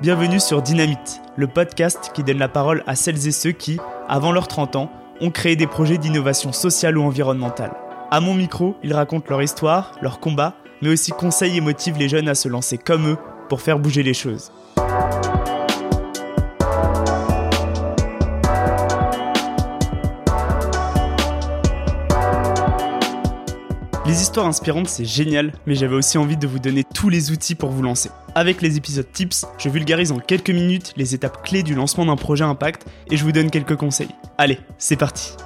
Bienvenue sur Dynamite, le podcast qui donne la parole à celles et ceux qui, avant leurs 30 ans, ont créé des projets d'innovation sociale ou environnementale. À mon micro, ils racontent leur histoire, leur combat, mais aussi conseillent et motivent les jeunes à se lancer comme eux pour faire bouger les choses. Les histoires inspirantes, c'est génial, mais j'avais aussi envie de vous donner tous les outils pour vous lancer. Avec les épisodes tips, je vulgarise en quelques minutes les étapes clés du lancement d'un projet impact et je vous donne quelques conseils. Allez, c'est parti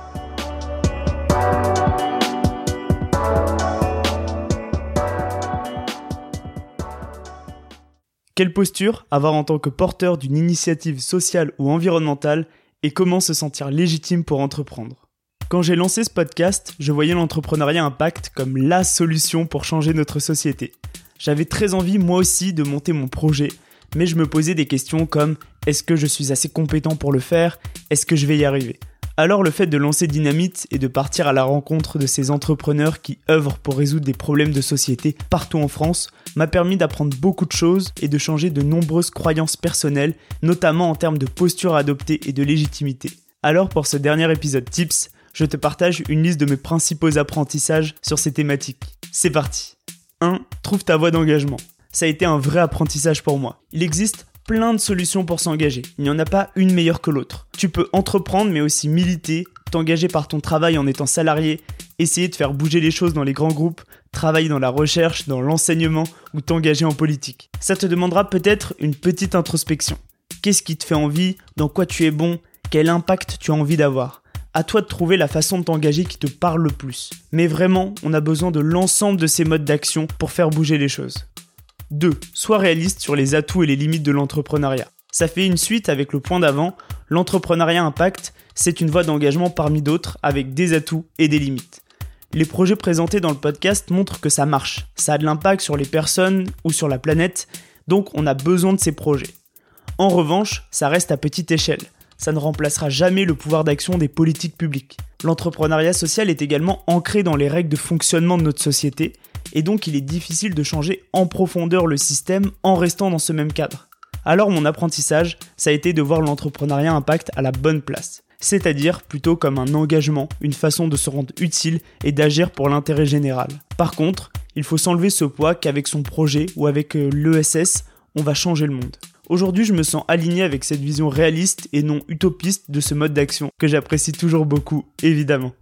Quelle posture avoir en tant que porteur d'une initiative sociale ou environnementale et comment se sentir légitime pour entreprendre? Quand j'ai lancé ce podcast, je voyais l'entrepreneuriat impact comme la solution pour changer notre société. J'avais très envie moi aussi de monter mon projet, mais je me posais des questions comme est-ce que je suis assez compétent pour le faire? Est-ce que je vais y arriver? Alors le fait de lancer Dynamite et de partir à la rencontre de ces entrepreneurs qui œuvrent pour résoudre des problèmes de société partout en France m'a permis d'apprendre beaucoup de choses et de changer de nombreuses croyances personnelles, notamment en termes de posture adoptée et de légitimité. Alors pour ce dernier épisode Tips, je te partage une liste de mes principaux apprentissages sur ces thématiques. C'est parti 1. Trouve ta voie d'engagement. Ça a été un vrai apprentissage pour moi. Il existe plein de solutions pour s'engager. Il n'y en a pas une meilleure que l'autre. Tu peux entreprendre mais aussi militer, t'engager par ton travail en étant salarié, essayer de faire bouger les choses dans les grands groupes, travailler dans la recherche, dans l'enseignement ou t'engager en politique. Ça te demandera peut-être une petite introspection. Qu'est-ce qui te fait envie? Dans quoi tu es bon? Quel impact tu as envie d'avoir? À toi de trouver la façon de t'engager qui te parle le plus. Mais vraiment, on a besoin de l'ensemble de ces modes d'action pour faire bouger les choses. 2. Sois réaliste sur les atouts et les limites de l'entrepreneuriat. Ça fait une suite avec le point d'avant, l'entrepreneuriat impact, c'est une voie d'engagement parmi d'autres avec des atouts et des limites. Les projets présentés dans le podcast montrent que ça marche, ça a de l'impact sur les personnes ou sur la planète, donc on a besoin de ces projets. En revanche, ça reste à petite échelle ça ne remplacera jamais le pouvoir d'action des politiques publiques. L'entrepreneuriat social est également ancré dans les règles de fonctionnement de notre société, et donc il est difficile de changer en profondeur le système en restant dans ce même cadre. Alors mon apprentissage, ça a été de voir l'entrepreneuriat impact à la bonne place, c'est-à-dire plutôt comme un engagement, une façon de se rendre utile et d'agir pour l'intérêt général. Par contre, il faut s'enlever ce poids qu'avec son projet ou avec euh, l'ESS, on va changer le monde. Aujourd'hui, je me sens aligné avec cette vision réaliste et non utopiste de ce mode d'action, que j'apprécie toujours beaucoup, évidemment.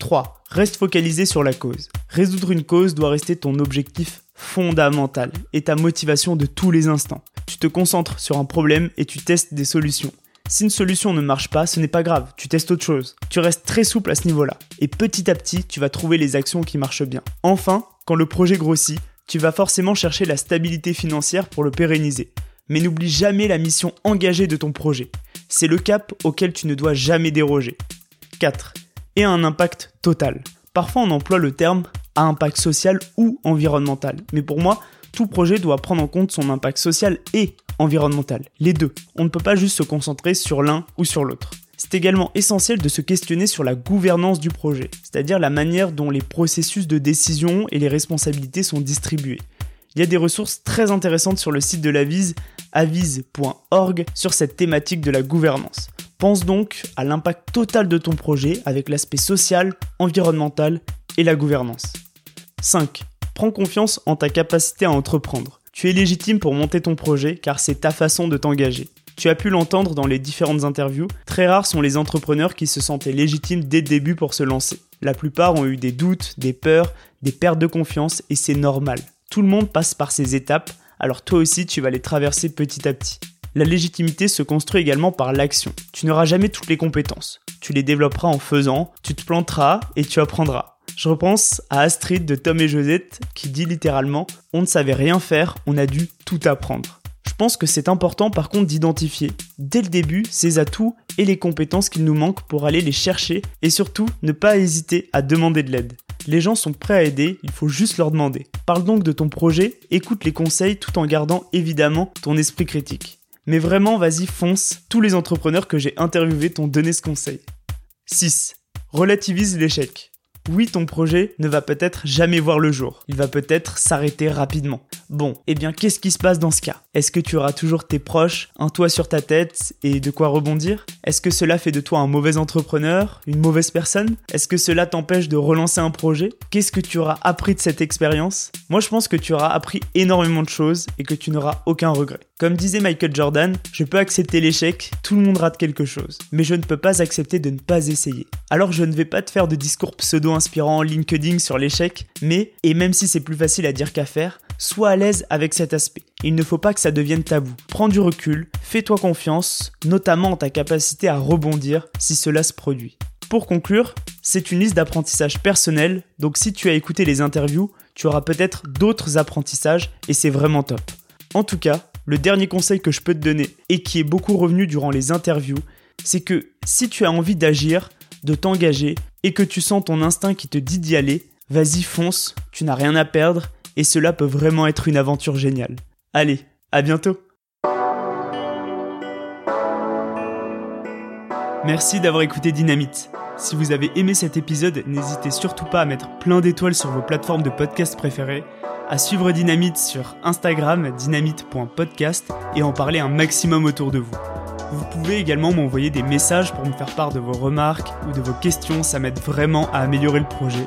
3. Reste focalisé sur la cause. Résoudre une cause doit rester ton objectif fondamental et ta motivation de tous les instants. Tu te concentres sur un problème et tu testes des solutions. Si une solution ne marche pas, ce n'est pas grave, tu testes autre chose. Tu restes très souple à ce niveau-là. Et petit à petit, tu vas trouver les actions qui marchent bien. Enfin, quand le projet grossit, tu vas forcément chercher la stabilité financière pour le pérenniser mais n'oublie jamais la mission engagée de ton projet. C'est le cap auquel tu ne dois jamais déroger. 4. Et un impact total. Parfois on emploie le terme à impact social ou environnemental, mais pour moi, tout projet doit prendre en compte son impact social et environnemental, les deux. On ne peut pas juste se concentrer sur l'un ou sur l'autre. C'est également essentiel de se questionner sur la gouvernance du projet, c'est-à-dire la manière dont les processus de décision et les responsabilités sont distribués. Il y a des ressources très intéressantes sur le site de l'Avise, avise.org, sur cette thématique de la gouvernance. Pense donc à l'impact total de ton projet avec l'aspect social, environnemental et la gouvernance. 5. Prends confiance en ta capacité à entreprendre. Tu es légitime pour monter ton projet car c'est ta façon de t'engager. Tu as pu l'entendre dans les différentes interviews, très rares sont les entrepreneurs qui se sentaient légitimes dès le début pour se lancer. La plupart ont eu des doutes, des peurs, des pertes de confiance et c'est normal. Tout le monde passe par ces étapes, alors toi aussi tu vas les traverser petit à petit. La légitimité se construit également par l'action. Tu n'auras jamais toutes les compétences. Tu les développeras en faisant, tu te planteras et tu apprendras. Je repense à Astrid de Tom et Josette qui dit littéralement On ne savait rien faire, on a dû tout apprendre. Je pense que c'est important par contre d'identifier dès le début ses atouts et les compétences qu'il nous manquent pour aller les chercher et surtout ne pas hésiter à demander de l'aide. Les gens sont prêts à aider, il faut juste leur demander. Parle donc de ton projet, écoute les conseils tout en gardant évidemment ton esprit critique. Mais vraiment, vas-y, fonce, tous les entrepreneurs que j'ai interviewés t'ont donné ce conseil. 6. Relativise l'échec. Oui, ton projet ne va peut-être jamais voir le jour. Il va peut-être s'arrêter rapidement. Bon, eh bien qu'est-ce qui se passe dans ce cas? Est-ce que tu auras toujours tes proches, un toit sur ta tête et de quoi rebondir? Est-ce que cela fait de toi un mauvais entrepreneur, une mauvaise personne? Est-ce que cela t'empêche de relancer un projet? Qu'est-ce que tu auras appris de cette expérience? Moi je pense que tu auras appris énormément de choses et que tu n'auras aucun regret. Comme disait Michael Jordan, je peux accepter l'échec, tout le monde rate quelque chose, mais je ne peux pas accepter de ne pas essayer. Alors je ne vais pas te faire de discours pseudo-inspirants LinkedIn sur l'échec, mais, et même si c'est plus facile à dire qu'à faire, sois à l'aise avec cet aspect. Il ne faut pas que ça devienne tabou. Prends du recul, fais-toi confiance, notamment en ta capacité à rebondir si cela se produit. Pour conclure, c'est une liste d'apprentissages personnels, donc si tu as écouté les interviews, tu auras peut-être d'autres apprentissages et c'est vraiment top. En tout cas, le dernier conseil que je peux te donner et qui est beaucoup revenu durant les interviews, c'est que si tu as envie d'agir, de t'engager et que tu sens ton instinct qui te dit d'y aller, vas-y fonce, tu n'as rien à perdre et cela peut vraiment être une aventure géniale. Allez, à bientôt Merci d'avoir écouté Dynamite. Si vous avez aimé cet épisode, n'hésitez surtout pas à mettre plein d'étoiles sur vos plateformes de podcast préférées à suivre Dynamite sur Instagram dynamite.podcast et en parler un maximum autour de vous. Vous pouvez également m'envoyer des messages pour me faire part de vos remarques ou de vos questions, ça m'aide vraiment à améliorer le projet.